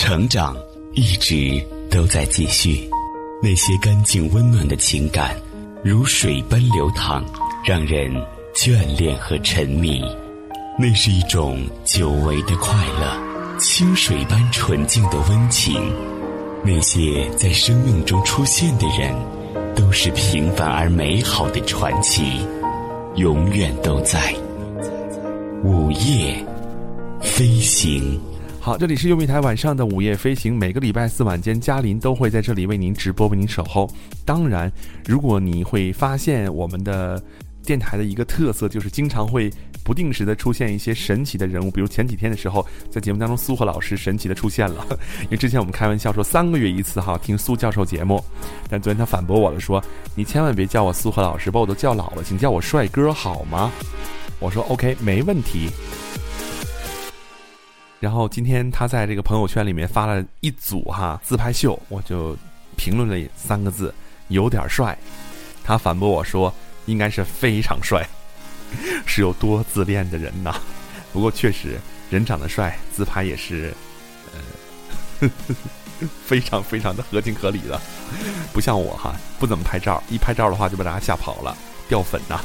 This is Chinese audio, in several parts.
成长一直都在继续，那些干净温暖的情感，如水般流淌，让人眷恋和沉迷。那是一种久违的快乐，清水般纯净的温情。那些在生命中出现的人，都是平凡而美好的传奇，永远都在。午夜飞行。好，这里是优米台晚上的午夜飞行。每个礼拜四晚间，嘉林都会在这里为您直播，为您守候。当然，如果你会发现我们的电台的一个特色，就是经常会不定时的出现一些神奇的人物。比如前几天的时候，在节目当中，苏荷老师神奇的出现了。因为之前我们开玩笑说三个月一次哈听苏教授节目，但昨天他反驳我了，说你千万别叫我苏荷老师，把我都叫老了，请叫我帅哥好吗？我说 OK，没问题。然后今天他在这个朋友圈里面发了一组哈自拍秀，我就评论了三个字，有点帅。他反驳我说，应该是非常帅，是有多自恋的人呐。不过确实人长得帅，自拍也是，呃，非常非常的合情合理的，不像我哈，不怎么拍照，一拍照的话就把大家吓跑了，掉粉呐。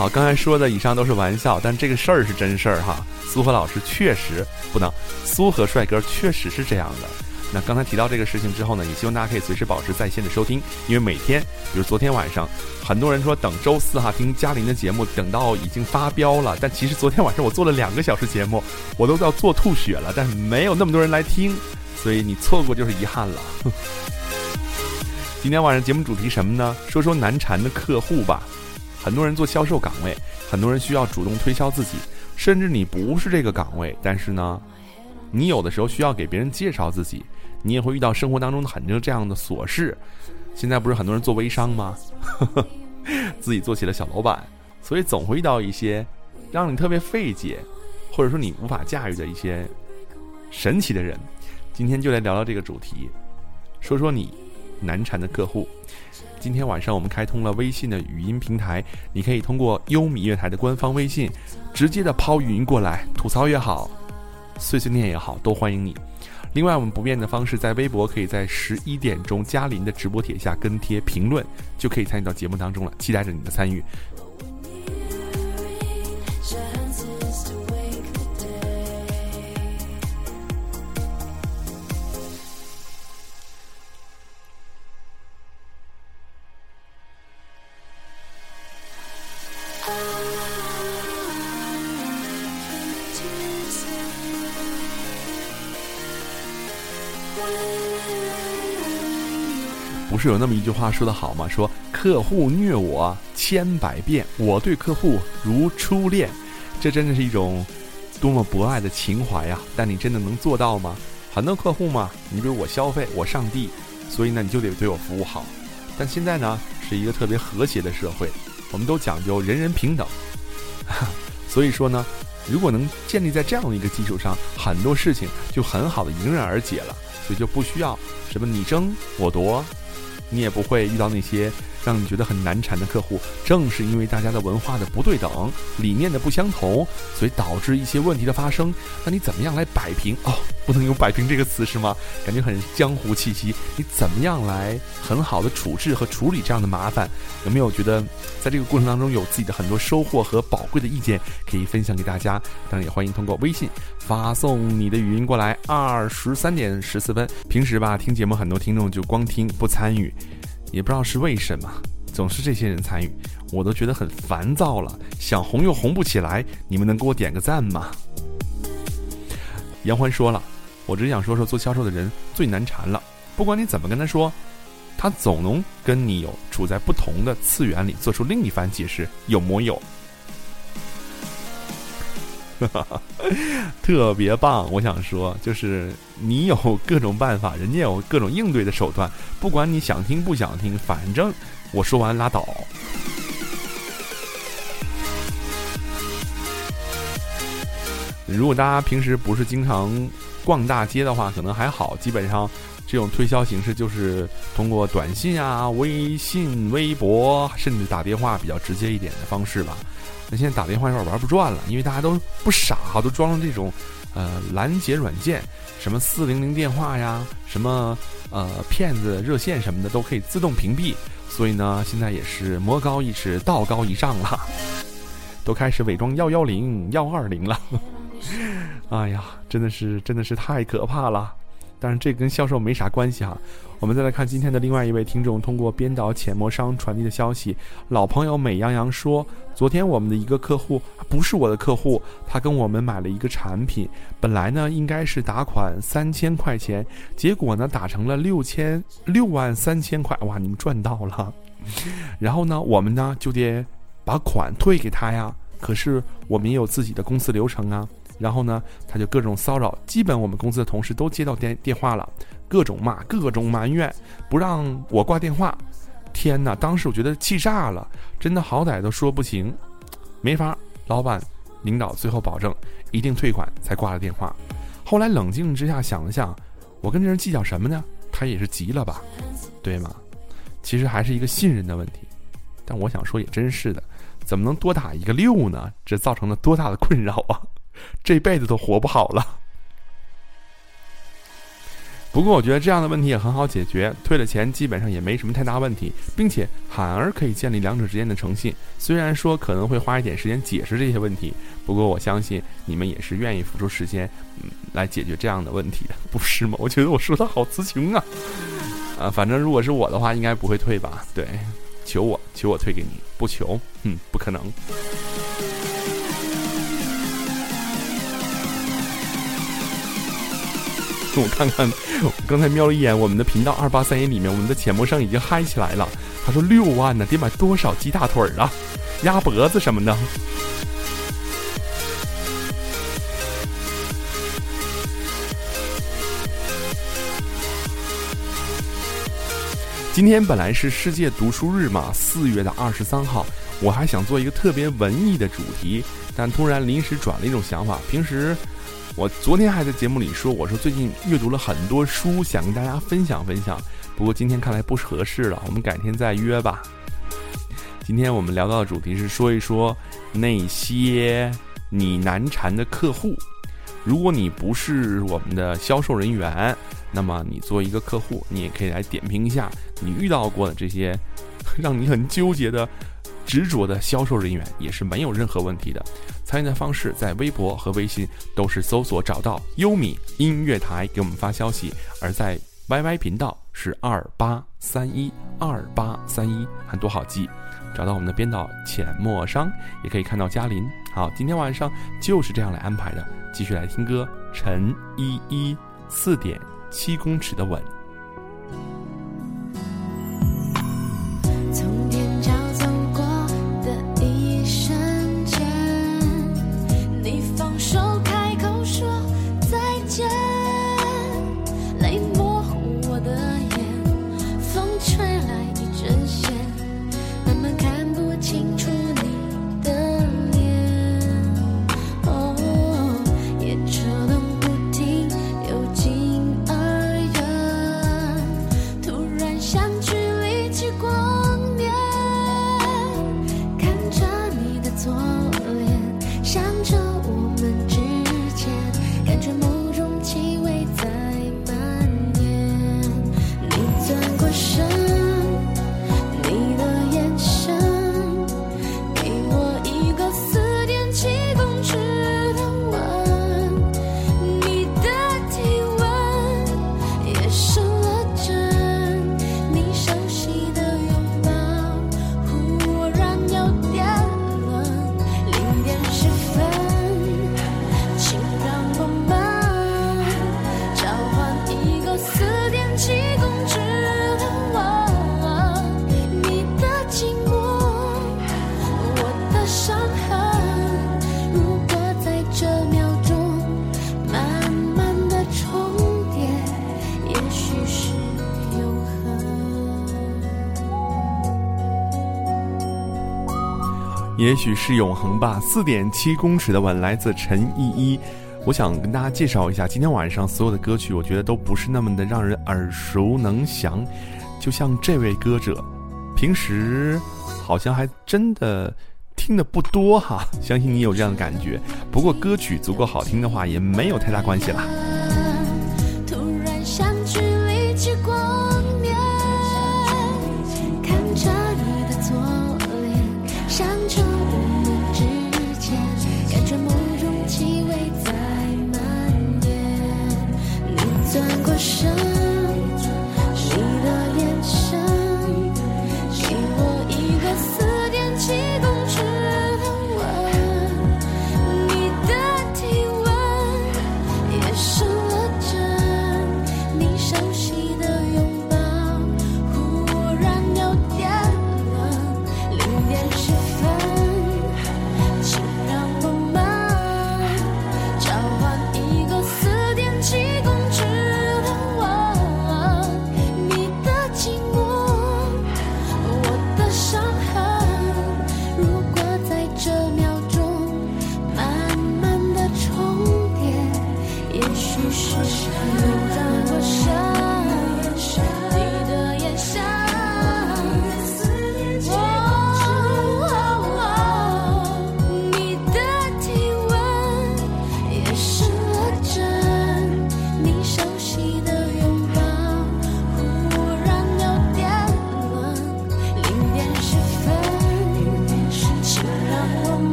好，刚才说的以上都是玩笑，但这个事儿是真事儿哈。苏和老师确实不能，苏和帅哥确实是这样的。那刚才提到这个事情之后呢，也希望大家可以随时保持在线的收听，因为每天，比如昨天晚上，很多人说等周四哈听嘉玲的节目，等到已经发飙了。但其实昨天晚上我做了两个小时节目，我都要做吐血了，但是没有那么多人来听，所以你错过就是遗憾了。今天晚上节目主题什么呢？说说难缠的客户吧。很多人做销售岗位，很多人需要主动推销自己，甚至你不是这个岗位，但是呢，你有的时候需要给别人介绍自己，你也会遇到生活当中的很多这样的琐事。现在不是很多人做微商吗？自己做起了小老板，所以总会遇到一些让你特别费解，或者说你无法驾驭的一些神奇的人。今天就来聊聊这个主题，说说你难缠的客户。今天晚上我们开通了微信的语音平台，你可以通过优米乐台的官方微信，直接的抛语音过来，吐槽也好，碎碎念也好，都欢迎你。另外，我们不变的方式，在微博可以在十一点钟嘉林的直播帖下跟帖评论，就可以参与到节目当中了。期待着你的参与。是有那么一句话说得好吗？说客户虐我千百遍，我对客户如初恋。这真的是一种多么博爱的情怀呀！但你真的能做到吗？很多客户嘛，你比如我消费，我上帝，所以呢你就得对我服务好。但现在呢是一个特别和谐的社会，我们都讲究人人平等。所以说呢，如果能建立在这样的一个基础上，很多事情就很好的迎刃而解了。所以就不需要什么你争我夺。你也不会遇到那些让你觉得很难缠的客户，正是因为大家的文化的不对等、理念的不相同，所以导致一些问题的发生。那你怎么样来摆平？哦，不能用“摆平”这个词是吗？感觉很江湖气息。你怎么样来很好的处置和处理这样的麻烦？有没有觉得在这个过程当中有自己的很多收获和宝贵的意见可以分享给大家？当然也欢迎通过微信发送你的语音过来。二十三点十四分，平时吧听节目很多听众就光听不参与。也不知道是为什么，总是这些人参与，我都觉得很烦躁了。想红又红不起来，你们能给我点个赞吗？杨欢说了，我只想说说做销售的人最难缠了。不管你怎么跟他说，他总能跟你有处在不同的次元里，做出另一番解释，有木有？特别棒！我想说，就是你有各种办法，人家有各种应对的手段。不管你想听不想听，反正我说完拉倒。如果大家平时不是经常逛大街的话，可能还好，基本上这种推销形式就是通过短信啊、微信、微博，甚至打电话比较直接一点的方式吧。那现在打电话有点玩不转了，因为大家都不傻，都装了这种呃拦截软件，什么四零零电话呀，什么呃骗子热线什么的都可以自动屏蔽。所以呢，现在也是魔高一尺，道高一丈了，都开始伪装幺幺零、幺二零了。哎呀，真的是真的是太可怕了。但是这跟销售没啥关系哈。我们再来看今天的另外一位听众通过编导浅墨商传递的消息，老朋友美羊羊说，昨天我们的一个客户不是我的客户，他跟我们买了一个产品，本来呢应该是打款三千块钱，结果呢打成了六千六万三千块，哇，你们赚到了。然后呢，我们呢就得把款退给他呀，可是我们也有自己的公司流程啊。然后呢，他就各种骚扰，基本我们公司的同事都接到电电话了，各种骂，各种埋怨，不让我挂电话。天哪！当时我觉得气炸了，真的好歹都说不行，没法。老板、领导最后保证一定退款，才挂了电话。后来冷静之下想了想，我跟这人计较什么呢？他也是急了吧，对吗？其实还是一个信任的问题。但我想说，也真是的，怎么能多打一个六呢？这造成了多大的困扰啊！这辈子都活不好了。不过我觉得这样的问题也很好解决，退了钱基本上也没什么太大问题，并且反而可以建立两者之间的诚信。虽然说可能会花一点时间解释这些问题，不过我相信你们也是愿意付出时间，嗯，来解决这样的问题的，不是吗？我觉得我说的好词穷啊。啊，反正如果是我的话，应该不会退吧？对，求我，求我退给你，不求，嗯，不可能。我看看，刚才瞄了一眼我们的频道二八三一里面，我们的浅陌生已经嗨起来了。他说六万呢，得买多少鸡大腿儿啊、鸭脖子什么的。今天本来是世界读书日嘛，四月的二十三号，我还想做一个特别文艺的主题，但突然临时转了一种想法。平时。我昨天还在节目里说，我说最近阅读了很多书，想跟大家分享分享。不过今天看来不合适了，我们改天再约吧。今天我们聊到的主题是说一说那些你难缠的客户。如果你不是我们的销售人员，那么你做一个客户，你也可以来点评一下你遇到过的这些让你很纠结的。执着的销售人员也是没有任何问题的。参与的方式在微博和微信都是搜索找到优米音乐台给我们发消息，而在 YY 频道是二八三一二八三一，很多好记。找到我们的编导浅墨商，也可以看到嘉林。好，今天晚上就是这样来安排的。继续来听歌，陈依依四点七公尺的吻。也许是永恒吧。四点七公尺的吻来自陈依依，我想跟大家介绍一下，今天晚上所有的歌曲，我觉得都不是那么的让人耳熟能详。就像这位歌者，平时好像还真的听的不多哈，相信你有这样的感觉。不过歌曲足够好听的话，也没有太大关系啦。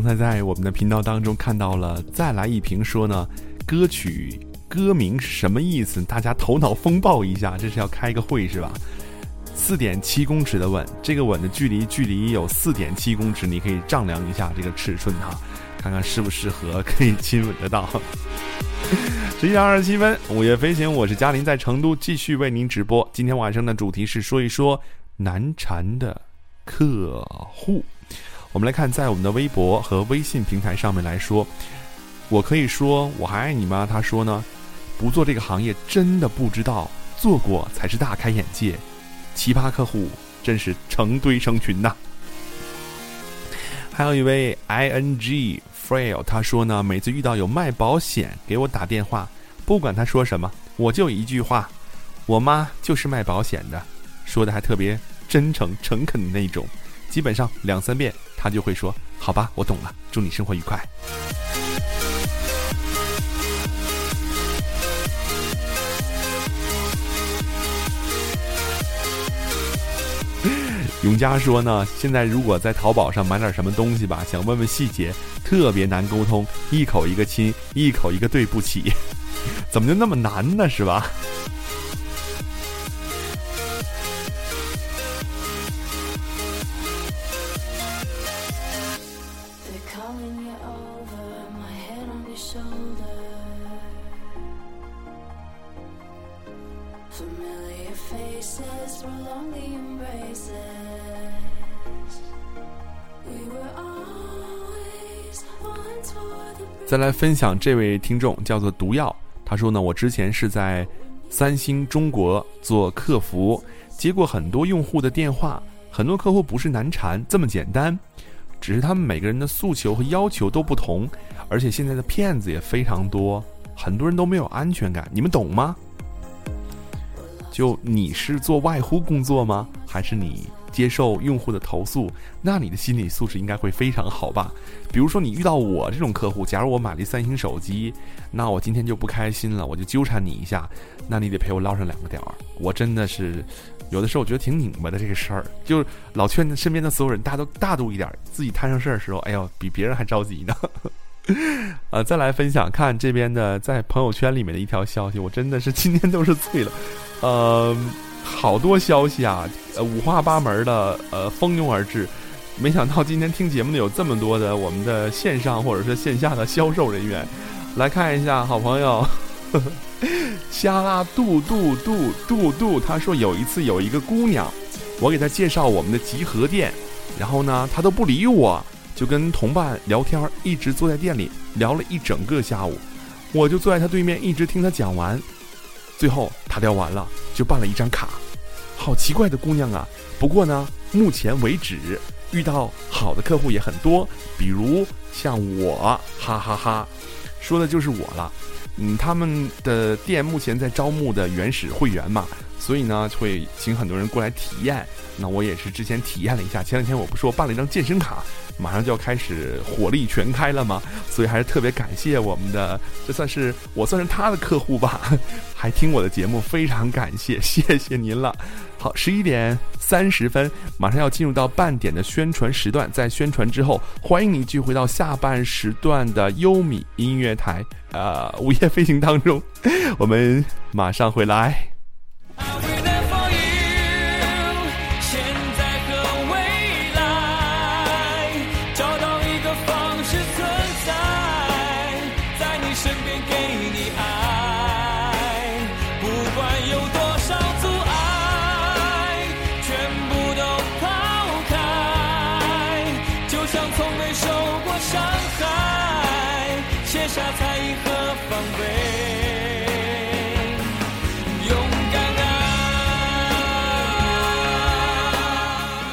刚才在我们的频道当中看到了，再来一瓶说呢，歌曲歌名是什么意思？大家头脑风暴一下，这是要开个会是吧？四点七公尺的吻，这个吻的距离距离有四点七公尺，你可以丈量一下这个尺寸哈，看看适不适合可以亲吻得到。十一点二十七分，午夜飞行，我是嘉林，在成都继续为您直播。今天晚上的主题是说一说难缠的客户。我们来看，在我们的微博和微信平台上面来说，我可以说我还爱你吗？他说呢，不做这个行业真的不知道，做过才是大开眼界。奇葩客户真是成堆成群呐。还有一位 i n g frail，他说呢，每次遇到有卖保险给我打电话，不管他说什么，我就一句话：我妈就是卖保险的，说的还特别真诚诚恳的那种，基本上两三遍。他就会说：“好吧，我懂了，祝你生活愉快。”永嘉说呢，现在如果在淘宝上买点什么东西吧，想问问细节，特别难沟通，一口一个亲，一口一个对不起，怎么就那么难呢？是吧？再来分享这位听众叫做毒药，他说呢，我之前是在三星中国做客服，接过很多用户的电话，很多客户不是难缠这么简单，只是他们每个人的诉求和要求都不同，而且现在的骗子也非常多，很多人都没有安全感，你们懂吗？就你是做外呼工作吗？还是你？接受用户的投诉，那你的心理素质应该会非常好吧？比如说你遇到我这种客户，假如我买了一三星手机，那我今天就不开心了，我就纠缠你一下，那你得陪我唠上两个点儿。我真的是有的时候我觉得挺拧巴的这个事儿，就老劝身边的所有人，大家都大度一点，自己摊上事儿的时候，哎呦，比别人还着急呢。啊，再来分享看这边的在朋友圈里面的一条消息，我真的是今天都是醉了，呃，好多消息啊，呃，五花八门的，呃，蜂拥而至。没想到今天听节目的有这么多的我们的线上或者是线下的销售人员，来看一下，好朋友，虾拉杜杜杜杜杜，他说有一次有一个姑娘，我给她介绍我们的集合店，然后呢，她都不理我。就跟同伴聊天，一直坐在店里聊了一整个下午，我就坐在他对面，一直听他讲完。最后他聊完了，就办了一张卡。好奇怪的姑娘啊！不过呢，目前为止遇到好的客户也很多，比如像我，哈哈哈，说的就是我了。嗯，他们的店目前在招募的原始会员嘛。所以呢，会请很多人过来体验。那我也是之前体验了一下。前两天我不说办了一张健身卡，马上就要开始火力全开了吗？所以还是特别感谢我们的，这算是我算是他的客户吧，还听我的节目，非常感谢，谢谢您了。好，十一点三十分，马上要进入到半点的宣传时段。在宣传之后，欢迎你继续回到下半时段的优米音乐台，呃，午夜飞行当中，我们马上回来。I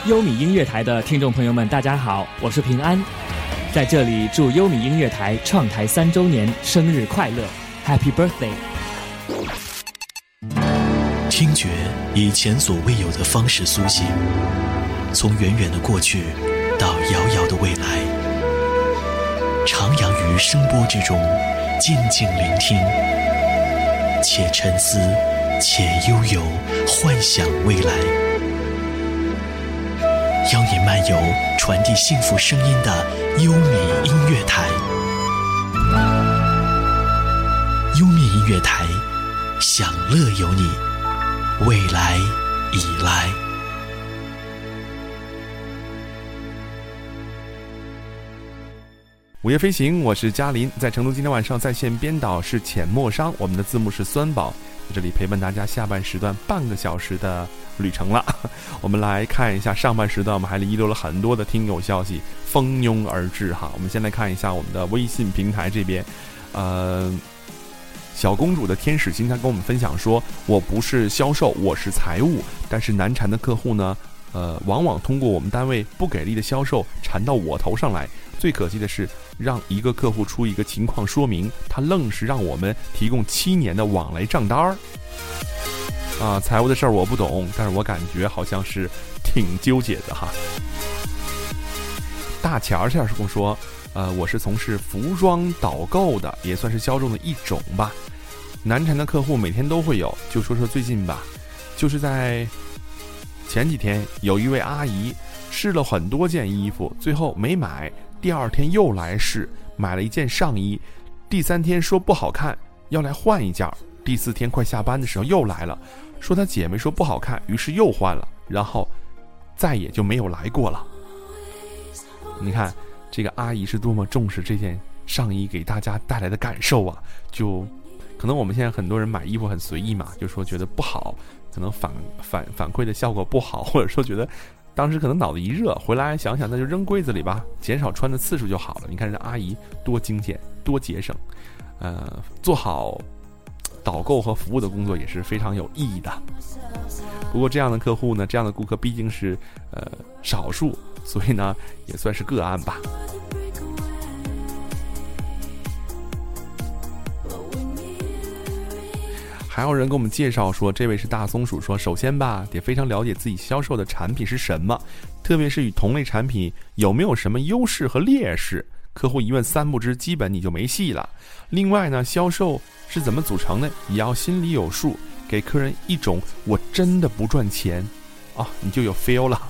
优米音乐台的听众朋友们，大家好，我是平安，在这里祝优米音乐台创台三周年生日快乐，Happy Birthday！听觉以前所未有的方式苏醒，从远远的过去到遥遥的未来，徜徉于声波之中，静静聆听，且沉思，且悠游，幻想未来。邀你漫游传递幸福声音的优米音乐台，优米音乐台，享乐有你，未来已来。午夜飞行，我是嘉林，在成都。今天晚上在线编导是浅墨商，我们的字幕是酸宝，在这里陪伴大家下半时段半个小时的。旅程了，我们来看一下上半时段，我们还遗留了很多的听友消息蜂拥而至哈。我们先来看一下我们的微信平台这边，呃，小公主的天使心，她跟我们分享说：“我不是销售，我是财务，但是难缠的客户呢，呃，往往通过我们单位不给力的销售缠到我头上来。最可惜的是，让一个客户出一个情况说明，他愣是让我们提供七年的往来账单儿。”啊，财务的事儿我不懂，但是我感觉好像是挺纠结的哈。大钱儿先生说，呃，我是从事服装导购的，也算是销售的一种吧。难缠的客户每天都会有，就说说最近吧，就是在前几天，有一位阿姨试了很多件衣服，最后没买，第二天又来试，买了一件上衣，第三天说不好看，要来换一件，第四天快下班的时候又来了。说她姐妹说不好看，于是又换了，然后再也就没有来过了。你看这个阿姨是多么重视这件上衣给大家带来的感受啊！就可能我们现在很多人买衣服很随意嘛，就说觉得不好，可能反反反馈的效果不好，或者说觉得当时可能脑子一热，回来想想那就扔柜子里吧，减少穿的次数就好了。你看这阿姨多精简，多节省，呃，做好。导购和服务的工作也是非常有意义的。不过这样的客户呢，这样的顾客毕竟是呃少数，所以呢也算是个案吧。还有人给我们介绍说，这位是大松鼠，说首先吧，得非常了解自己销售的产品是什么，特别是与同类产品有没有什么优势和劣势。客户一问三不知，基本你就没戏了。另外呢，销售是怎么组成的，也要心里有数，给客人一种我真的不赚钱，啊，你就有 feel 了。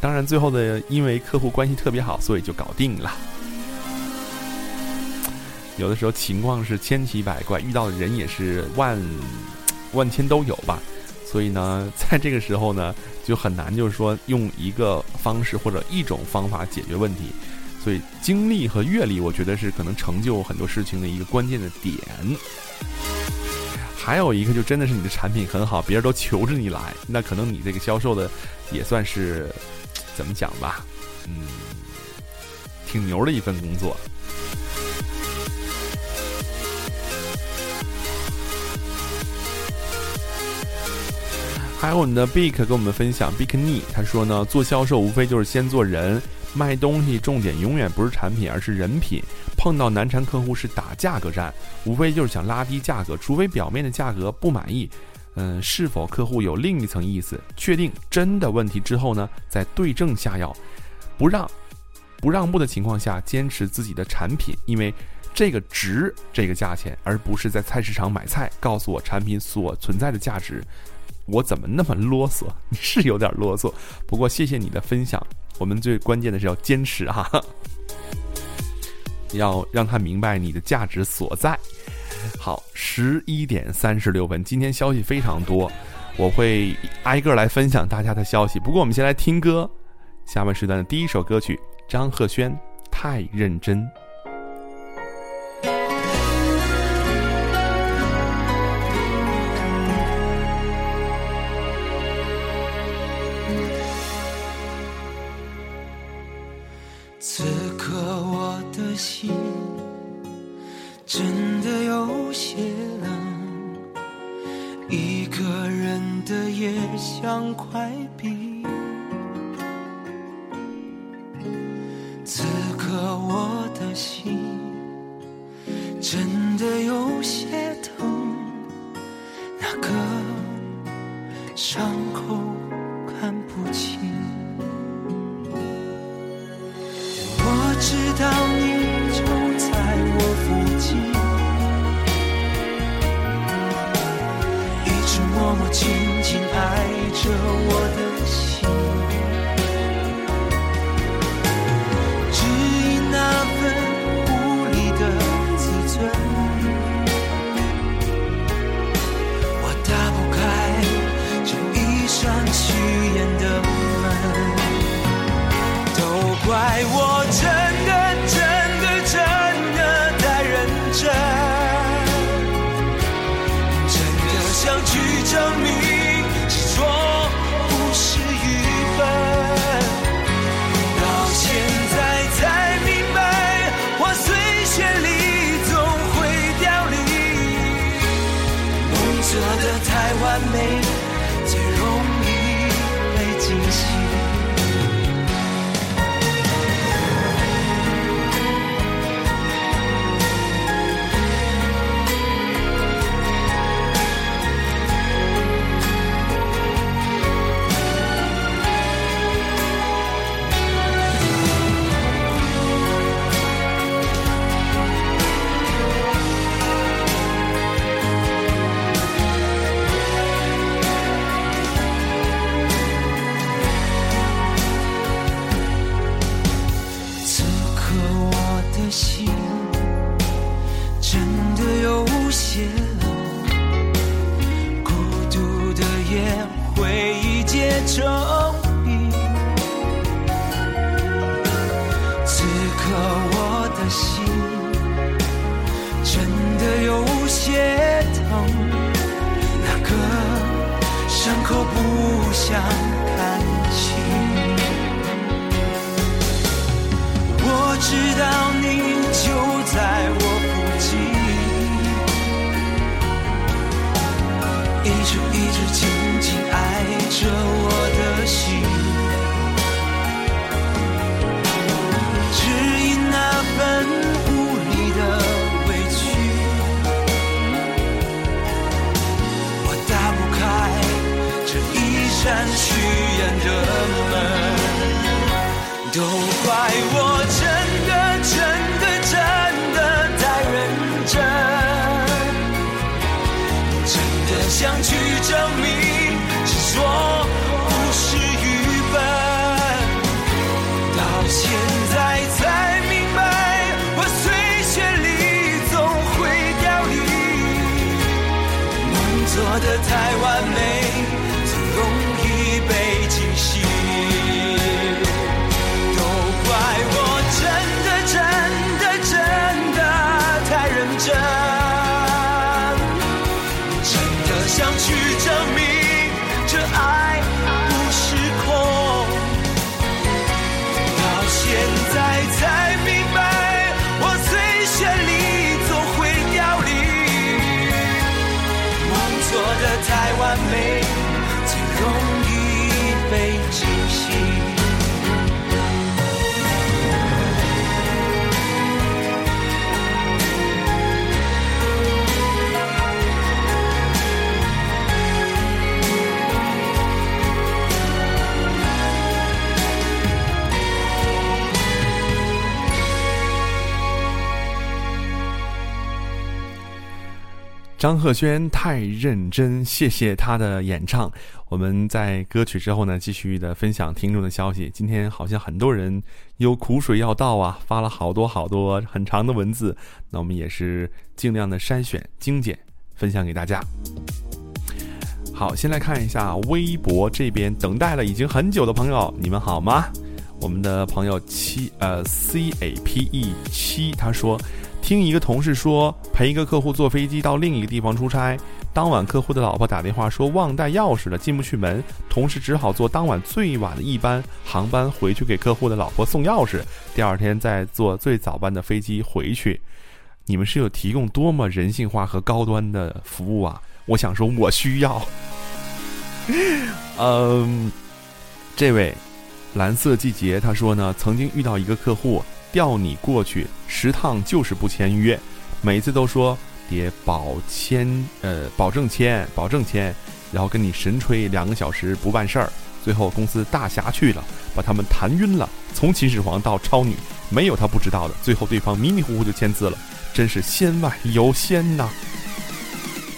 当然，最后的因为客户关系特别好，所以就搞定了。有的时候情况是千奇百怪，遇到的人也是万 万千都有吧。所以呢，在这个时候呢，就很难就是说用一个方式或者一种方法解决问题。所以经历和阅历，我觉得是可能成就很多事情的一个关键的点。还有一个就真的是你的产品很好，别人都求着你来，那可能你这个销售的也算是怎么讲吧，嗯，挺牛的一份工作。还有我们的 Big 跟我们分享，Big 逆他说呢，做销售无非就是先做人，卖东西重点永远不是产品，而是人品。碰到难缠客户是打价格战，无非就是想拉低价格，除非表面的价格不满意，嗯，是否客户有另一层意思，确定真的问题之后呢，再对症下药，不让不让步的情况下，坚持自己的产品，因为这个值这个价钱，而不是在菜市场买菜，告诉我产品所存在的价值。我怎么那么啰嗦？你是有点啰嗦，不过谢谢你的分享。我们最关键的是要坚持哈，要让他明白你的价值所在。好，十一点三十六分，今天消息非常多，我会挨个来分享大家的消息。不过我们先来听歌，下半时段的第一首歌曲，张赫宣《太认真》。一直一直紧紧爱着我的心。张赫宣太认真，谢谢他的演唱。我们在歌曲之后呢，继续的分享听众的消息。今天好像很多人有苦水要倒啊，发了好多好多很长的文字，那我们也是尽量的筛选精简，分享给大家。好，先来看一下微博这边等待了已经很久的朋友，你们好吗？我们的朋友七呃 C A P E 七他说，听一个同事说陪一个客户坐飞机到另一个地方出差，当晚客户的老婆打电话说忘带钥匙了，进不去门，同事只好坐当晚最晚的一班航班回去给客户的老婆送钥匙，第二天再坐最早班的飞机回去。你们是有提供多么人性化和高端的服务啊！我想说，我需要。嗯，这位蓝色季节他说呢，曾经遇到一个客户调你过去十趟就是不签约，每次都说得保签呃保证签保证签，然后跟你神吹两个小时不办事儿，最后公司大侠去了，把他们谈晕了，从秦始皇到超女没有他不知道的，最后对方迷迷糊糊就签字了，真是仙外有仙呐！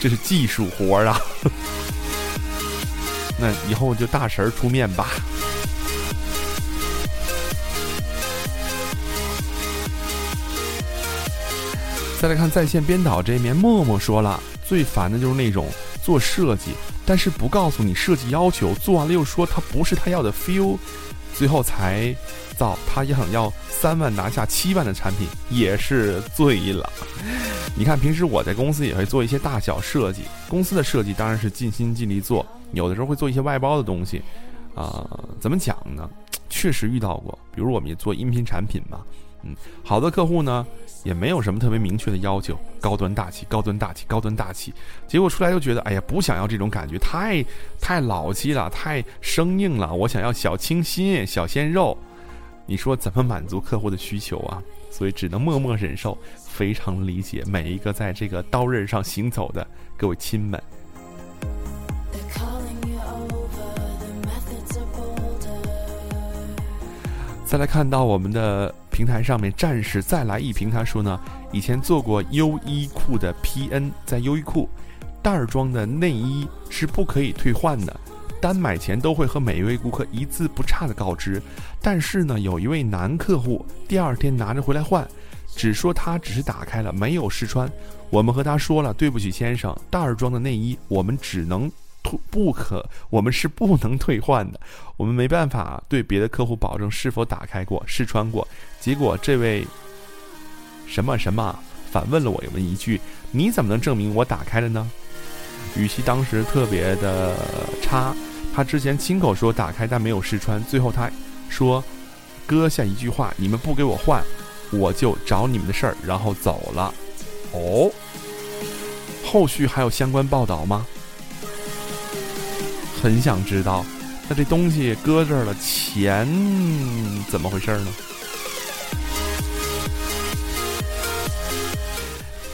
这是技术活儿啊！那以后就大神儿出面吧。再来看在线编导这面，默默说了，最烦的就是那种做设计，但是不告诉你设计要求，做完了又说它不是他要的 feel，最后才造他想要三万拿下七万的产品，也是醉了。你看，平时我在公司也会做一些大小设计，公司的设计当然是尽心尽力做，有的时候会做一些外包的东西，啊、怎么讲呢？确实遇到过，比如我们也做音频产品嘛，嗯，好的客户呢也没有什么特别明确的要求，高端大气，高端大气，高端大气，结果出来又觉得，哎呀，不想要这种感觉，太太老气了，太生硬了，我想要小清新、小鲜肉，你说怎么满足客户的需求啊？所以只能默默忍受，非常理解每一个在这个刀刃上行走的各位亲们。再来看到我们的平台上面，战士再来一瓶，他说呢，以前做过优衣库的 PN，在优衣库袋儿装的内衣是不可以退换的，单买前都会和每一位顾客一字不差的告知。但是呢，有一位男客户第二天拿着回来换，只说他只是打开了，没有试穿。我们和他说了，对不起先生，袋儿装的内衣我们只能，退不可，我们是不能退换的。我们没办法对别的客户保证是否打开过、试穿过。结果这位什么什么反问了我们一句：“你怎么能证明我打开了呢？”语气当时特别的差。他之前亲口说打开，但没有试穿。最后他说搁下一句话：“你们不给我换，我就找你们的事儿。”然后走了。哦，后续还有相关报道吗？很想知道。那这东西搁这儿了，钱怎么回事呢？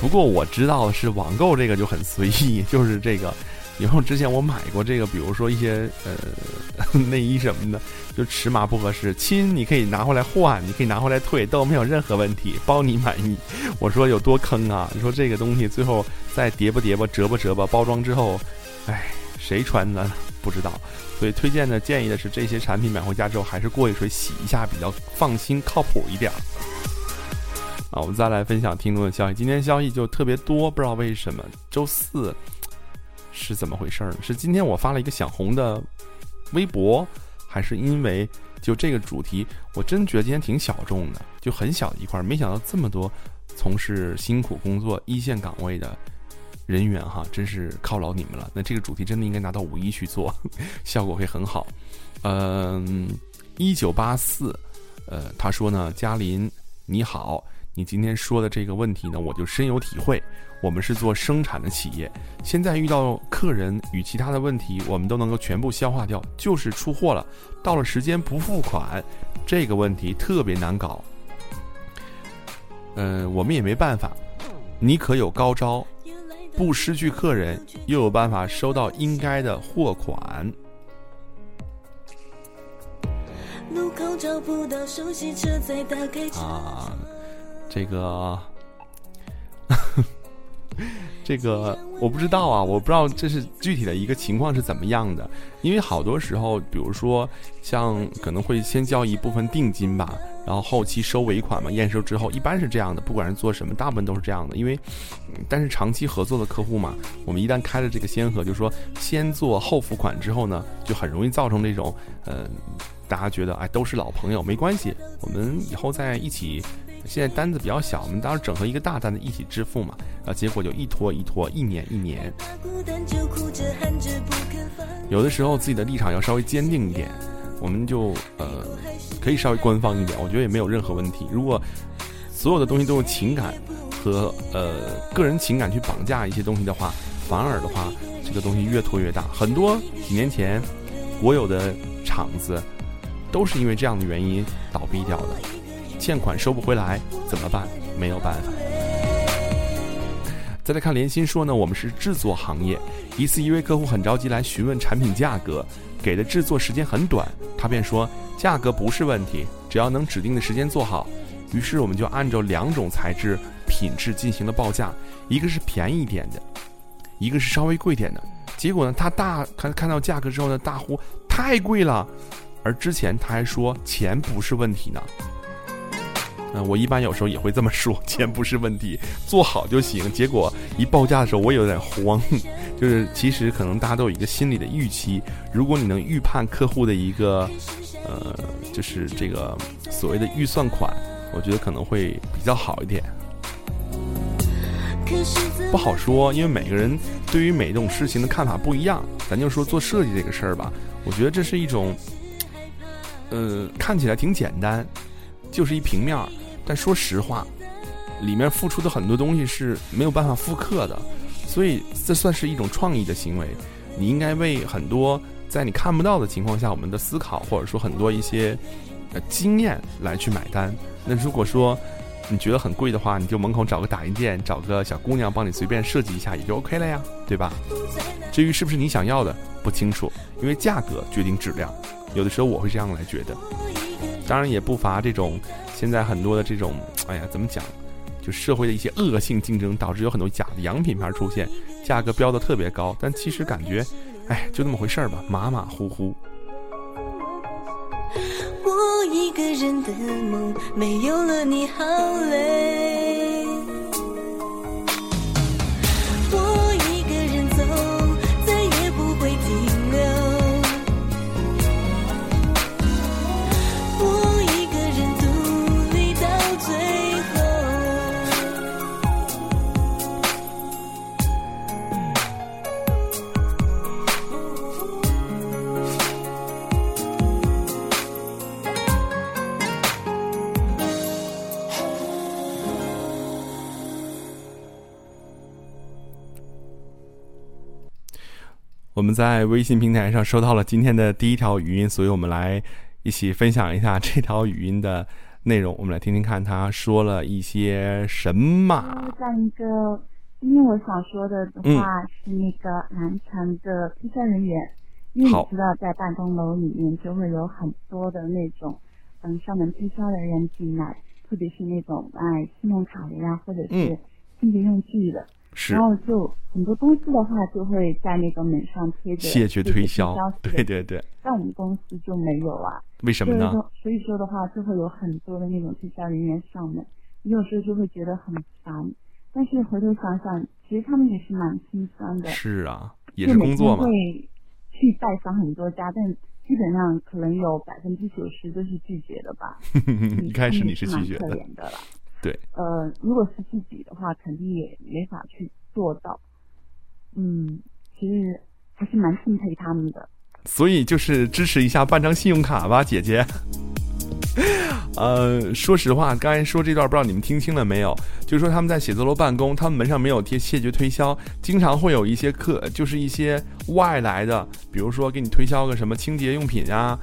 不过我知道的是，网购这个就很随意，就是这个。以后之前我买过这个，比如说一些呃内衣什么的，就尺码不合适，亲你可以拿回来换，你可以拿回来退，都没有任何问题，包你满意。我说有多坑啊！你说这个东西最后再叠吧叠吧，折吧折吧，包装之后，哎，谁穿呢？不知道。所以推荐的建议的是，这些产品买回家之后还是过一水洗一下，比较放心靠谱一点儿。啊，我们再来分享听众的消息。今天消息就特别多，不知道为什么。周四是怎么回事儿？是今天我发了一个想红的微博，还是因为就这个主题，我真觉得今天挺小众的，就很小一块儿，没想到这么多从事辛苦工作一线岗位的人员哈，真是犒劳你们了。那这个主题真的应该拿到五一去做，效果会很好。嗯，一九八四，呃，他说呢，嘉林你好，你今天说的这个问题呢，我就深有体会。我们是做生产的企业，现在遇到客人与其他的问题，我们都能够全部消化掉，就是出货了，到了时间不付款，这个问题特别难搞。嗯、我们也没办法，你可有高招，不失去客人，又有办法收到应该的货款。路口找不到熟悉车，再打开车啊，这个，这个我不知道啊，我不知道这是具体的一个情况是怎么样的，因为好多时候，比如说像可能会先交一部分定金吧，然后后期收尾款嘛，验收之后一般是这样的，不管是做什么，大部分都是这样的，因为，但是长期合作的客户嘛，我们一旦开了这个先河，就说先做后付款之后呢，就很容易造成这种，呃，大家觉得哎都是老朋友没关系，我们以后再一起。现在单子比较小，我们当时整合一个大单子一起支付嘛，然后结果就一拖一拖，一年一年。有的时候自己的立场要稍微坚定一点，我们就呃可以稍微官方一点，我觉得也没有任何问题。如果所有的东西都用情感和呃个人情感去绑架一些东西的话，反而的话，这个东西越拖越大。很多几年前国有的厂子都是因为这样的原因倒闭掉的，欠款收不回来怎么办？没有办法。再来看连心说呢，我们是制作行业，一次一位客户很着急来询问产品价格，给的制作时间很短，他便说价格不是问题，只要能指定的时间做好。于是我们就按照两种材质、品质进行了报价，一个是便宜一点的，一个是稍微贵点的。结果呢，他大看看到价格之后呢，大呼太贵了，而之前他还说钱不是问题呢。嗯，我一般有时候也会这么说，钱不是问题，做好就行。结果一报价的时候，我也有点慌，就是其实可能大家都有一个心理的预期，如果你能预判客户的一个，呃，就是这个所谓的预算款，我觉得可能会比较好一点。不好说，因为每个人对于每种事情的看法不一样。咱就说做设计这个事儿吧，我觉得这是一种，呃，看起来挺简单，就是一平面儿，但说实话，里面付出的很多东西是没有办法复刻的，所以这算是一种创意的行为。你应该为很多在你看不到的情况下，我们的思考或者说很多一些呃经验来去买单。那如果说你觉得很贵的话，你就门口找个打印店，找个小姑娘帮你随便设计一下，也就 OK 了呀，对吧？至于是不是你想要的，不清楚，因为价格决定质量。有的时候我会这样来觉得，当然也不乏这种现在很多的这种，哎呀，怎么讲？就社会的一些恶性竞争，导致有很多假的洋品牌出现，价格标的特别高，但其实感觉，哎，就那么回事儿吧，马马虎虎。我一个人的梦没有了你好累。我们在微信平台上收到了今天的第一条语音，所以我们来一起分享一下这条语音的内容。我们来听听看他说了一些什么。在一个，今天我想说的的话是那个南城的推销人员，因为你知道在办公楼里面就会有很多的那种嗯上门推销的人进来，特别是那种卖信用卡的呀，或者是嗯清洁用具的，是然后就很多东西的话就会在那个门上贴着谢绝推销，对 对对对，但我们公司就没有啊。为什么呢？所以说，的话，就会有很多的那种推销人员上门，你有时候就会觉得很烦。但是回头想想，其实他们也是蛮心酸的，是啊，也是工作嘛。会去拜访很多家，但基本上可能有百分之九十都是拒绝的吧。一开始你是拒绝可的，怜的啦。对，呃，如果是自己的话，肯定也没法去做到。嗯，其实还是蛮敬佩他们的。所以就是支持一下办张信用卡吧，姐姐。呃，说实话，刚才说这段不知道你们听清了没有？就是说他们在写字楼办公，他们门上没有贴谢绝推销，经常会有一些客，就是一些外来的，比如说给你推销个什么清洁用品啊。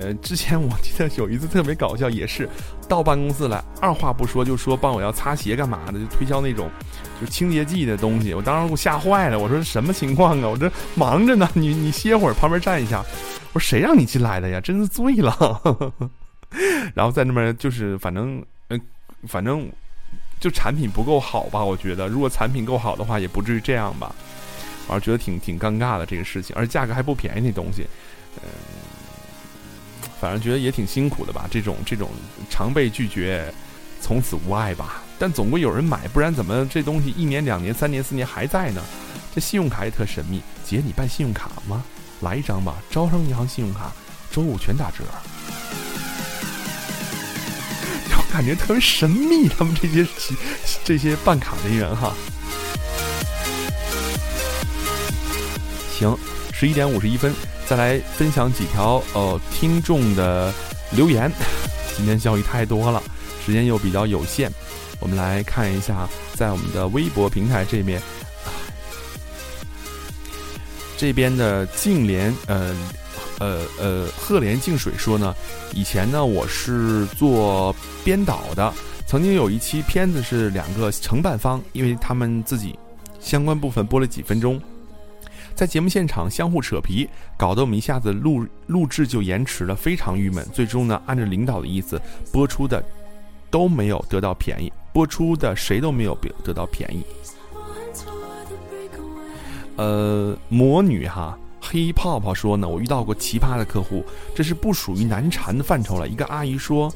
呃，之前我记得有一次特别搞笑，也是到办公室来，二话不说就说帮我要擦鞋干嘛的，就推销那种就清洁剂的东西。我当时给我吓坏了，我说什么情况啊？我这忙着呢，你你歇会儿，旁边站一下。我说谁让你进来的呀？真是醉了。然后在那边就是反正呃，反正就产品不够好吧？我觉得如果产品够好的话，也不至于这样吧。我觉得挺挺尴尬的这个事情，而且价格还不便宜那东西，嗯。反正觉得也挺辛苦的吧，这种这种常被拒绝，从此无爱吧。但总归有人买，不然怎么这东西一年、两年、三年、四年还在呢？这信用卡也特神秘。姐，你办信用卡吗？来一张吧，招商银行信用卡，周五全打折。我感觉特别神秘，他们这些这些办卡人员哈。行，十一点五十一分。再来分享几条呃听众的留言，今天消息太多了，时间又比较有限，我们来看一下，在我们的微博平台这边，这边的净莲呃呃呃鹤莲净水说呢，以前呢我是做编导的，曾经有一期片子是两个承办方，因为他们自己相关部分播了几分钟。在节目现场相互扯皮，搞得我们一下子录录制就延迟了，非常郁闷。最终呢，按照领导的意思，播出的都没有得到便宜，播出的谁都没有得到便宜。呃，魔女哈黑泡泡说呢，我遇到过奇葩的客户，这是不属于难缠的范畴了。一个阿姨说，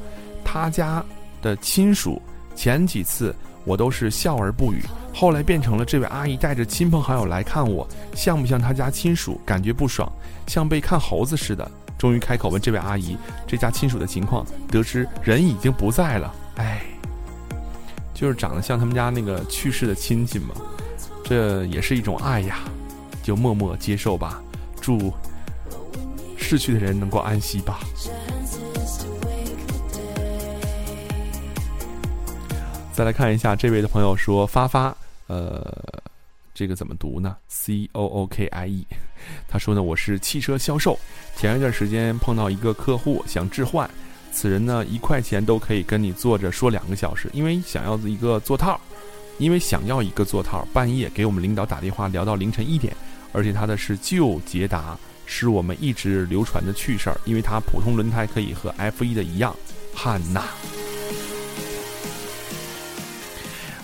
她家的亲属前几次。我都是笑而不语，后来变成了这位阿姨带着亲朋好友来看我，像不像她家亲属？感觉不爽，像被看猴子似的。终于开口问这位阿姨这家亲属的情况，得知人已经不在了。哎，就是长得像他们家那个去世的亲戚嘛，这也是一种爱呀，就默默接受吧。祝逝去的人能够安息吧。再来看一下这位的朋友说发发，呃，这个怎么读呢？C O O K I E，他说呢，我是汽车销售，前一段时间碰到一个客户想置换，此人呢一块钱都可以跟你坐着说两个小时，因为想要一个座套，因为想要一个座套，半夜给我们领导打电话聊到凌晨一点，而且他的是旧捷达，是我们一直流传的趣事儿，因为他普通轮胎可以和 F 一的一样，汉娜。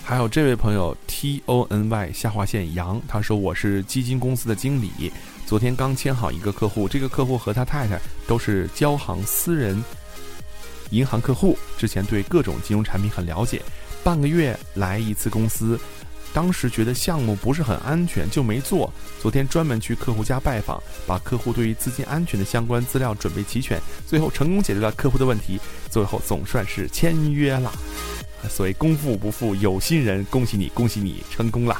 还有这位朋友 T O N Y 下划线杨，他说我是基金公司的经理，昨天刚签好一个客户，这个客户和他太太都是交行私人银行客户，之前对各种金融产品很了解，半个月来一次公司，当时觉得项目不是很安全就没做，昨天专门去客户家拜访，把客户对于资金安全的相关资料准备齐全，最后成功解决了客户的问题，最后总算是签约了。所谓功夫不负有心人，恭喜你，恭喜你成功了，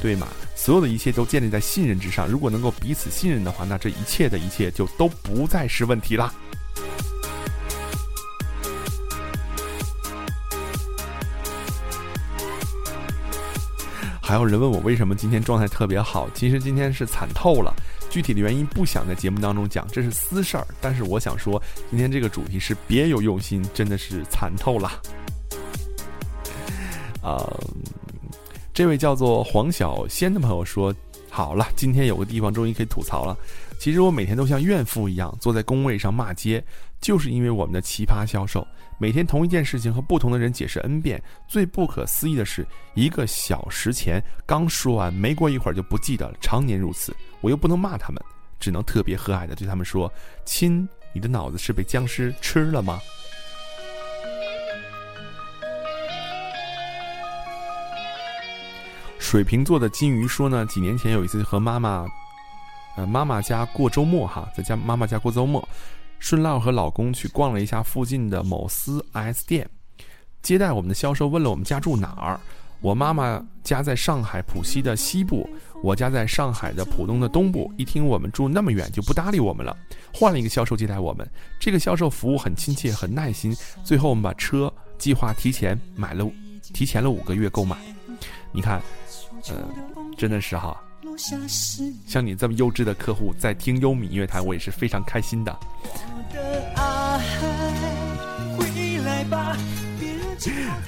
对吗？所有的一切都建立在信任之上。如果能够彼此信任的话，那这一切的一切就都不再是问题了。还有人问我为什么今天状态特别好，其实今天是惨透了。具体的原因不想在节目当中讲，这是私事儿。但是我想说，今天这个主题是别有用心，真的是惨透了。啊，这位叫做黄小仙的朋友说：“好了，今天有个地方终于可以吐槽了。其实我每天都像怨妇一样坐在工位上骂街，就是因为我们的奇葩销售，每天同一件事情和不同的人解释 n 遍。最不可思议的是，一个小时前刚说完，没过一会儿就不记得了，常年如此。我又不能骂他们，只能特别和蔼的对他们说：亲，你的脑子是被僵尸吃了吗？”水瓶座的金鱼说呢，几年前有一次和妈妈，呃，妈妈家过周末哈，在家妈妈家过周末，顺道和老公去逛了一下附近的某司 S 店，接待我们的销售问了我们家住哪儿。我妈妈家在上海浦西的西部，我家在上海的浦东的东部。一听我们住那么远，就不搭理我们了，换了一个销售接待我们。这个销售服务很亲切，很耐心。最后我们把车计划提前买了，提前了五个月购买。你看，呃，真的是哈，像你这么优质的客户在听优米音乐台，我也是非常开心的。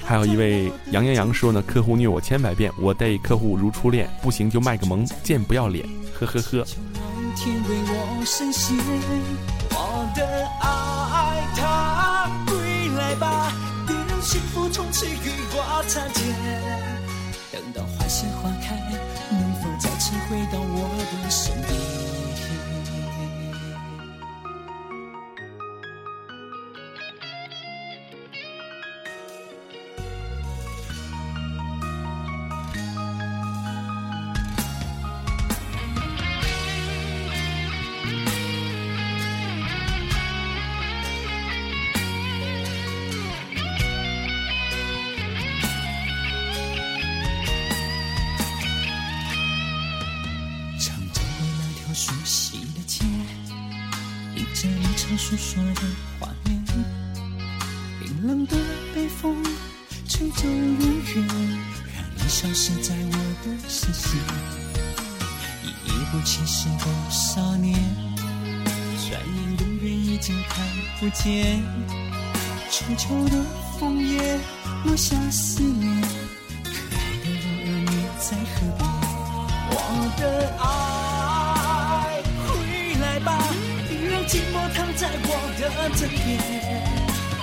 还有一位杨洋洋说呢，客户虐我千百遍，我待客户如初恋，不行就卖个萌，贱不要脸，呵呵呵。我的爱他归来吧，别让幸福从此与我擦肩。等到花谢花开，能否再次回到我的身边？说的画面，冰冷的北风吹走永远，让你消失在我的视线。依依不弃时的少年，转眼永远已经看不见。春秋的枫叶落下思念，我的枕边。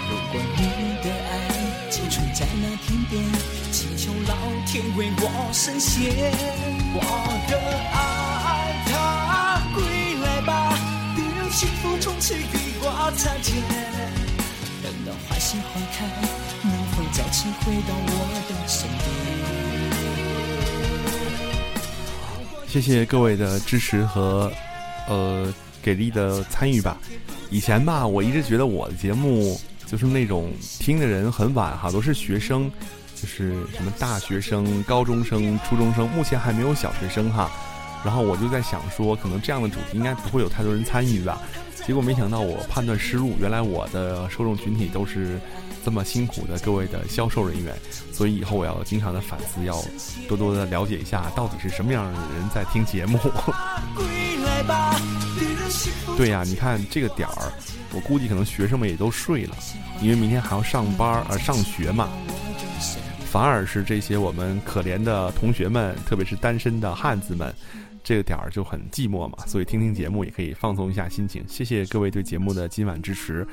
如果你的爱寄存在那天边，祈求老天为我神仙。我的爱，它归来吧，别让幸福从此与我擦肩。等到花谢花开，能否再次回到我的身边？谢谢各位的支持和呃。给力的参与吧！以前吧，我一直觉得我的节目就是那种听的人很晚哈，都是学生，就是什么大学生、高中生、初中生，目前还没有小学生哈。然后我就在想说，可能这样的主题应该不会有太多人参与吧。结果没想到我判断失误，原来我的受众群体都是这么辛苦的各位的销售人员。所以以后我要经常的反思，要多多的了解一下到底是什么样的人在听节目。对呀，你看这个点儿，我估计可能学生们也都睡了，因为明天还要上班儿啊上学嘛。反而是这些我们可怜的同学们，特别是单身的汉子们，这个点儿就很寂寞嘛。所以听听节目也可以放松一下心情。谢谢各位对节目的今晚支持。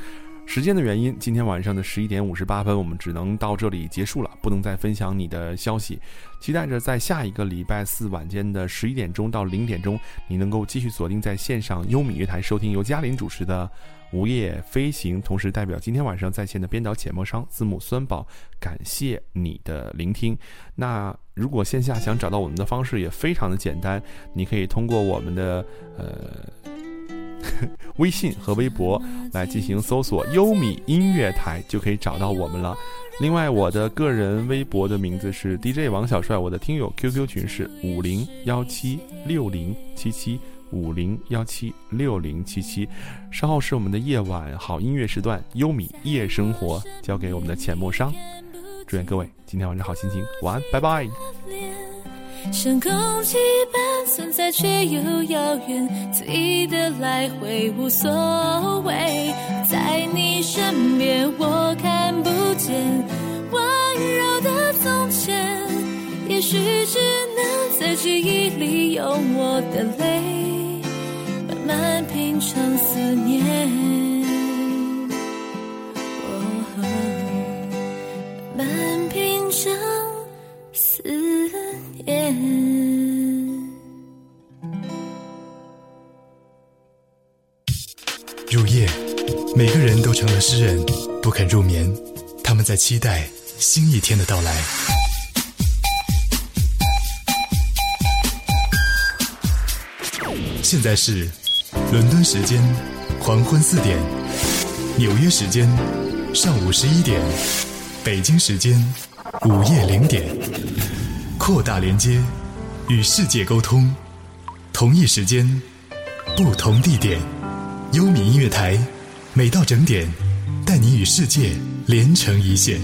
时间的原因，今天晚上的十一点五十八分，我们只能到这里结束了，不能再分享你的消息。期待着在下一个礼拜四晚间的十一点钟到零点钟，你能够继续锁定在线上优米乐台收听由嘉林主持的《午夜飞行》。同时，代表今天晚上在线的编导浅墨商字幕酸宝，感谢你的聆听。那如果线下想找到我们的方式也非常的简单，你可以通过我们的呃。微信和微博来进行搜索“优米音乐台”，就可以找到我们了。另外，我的个人微博的名字是 DJ 王小帅，我的听友 QQ 群是五零幺七六零七七五零幺七六零七七。稍后是我们的夜晚好音乐时段，优米夜生活交给我们的浅陌商。祝愿各位今天晚上好心情，晚安，拜拜。像空气般存在，却又遥远，随意的来回无所谓。在你身边，我看不见温柔的从前。也许只能在记忆里用我的泪，慢慢品尝思念。入夜每个人都成了诗人不肯入眠他们在期待新一天的到来。现在是伦敦时间黄昏四点纽约时间上午十一点北京时间午夜零点。扩大连接，与世界沟通，同一时间，不同地点，优米音乐台，每到整点，带你与世界连成一线。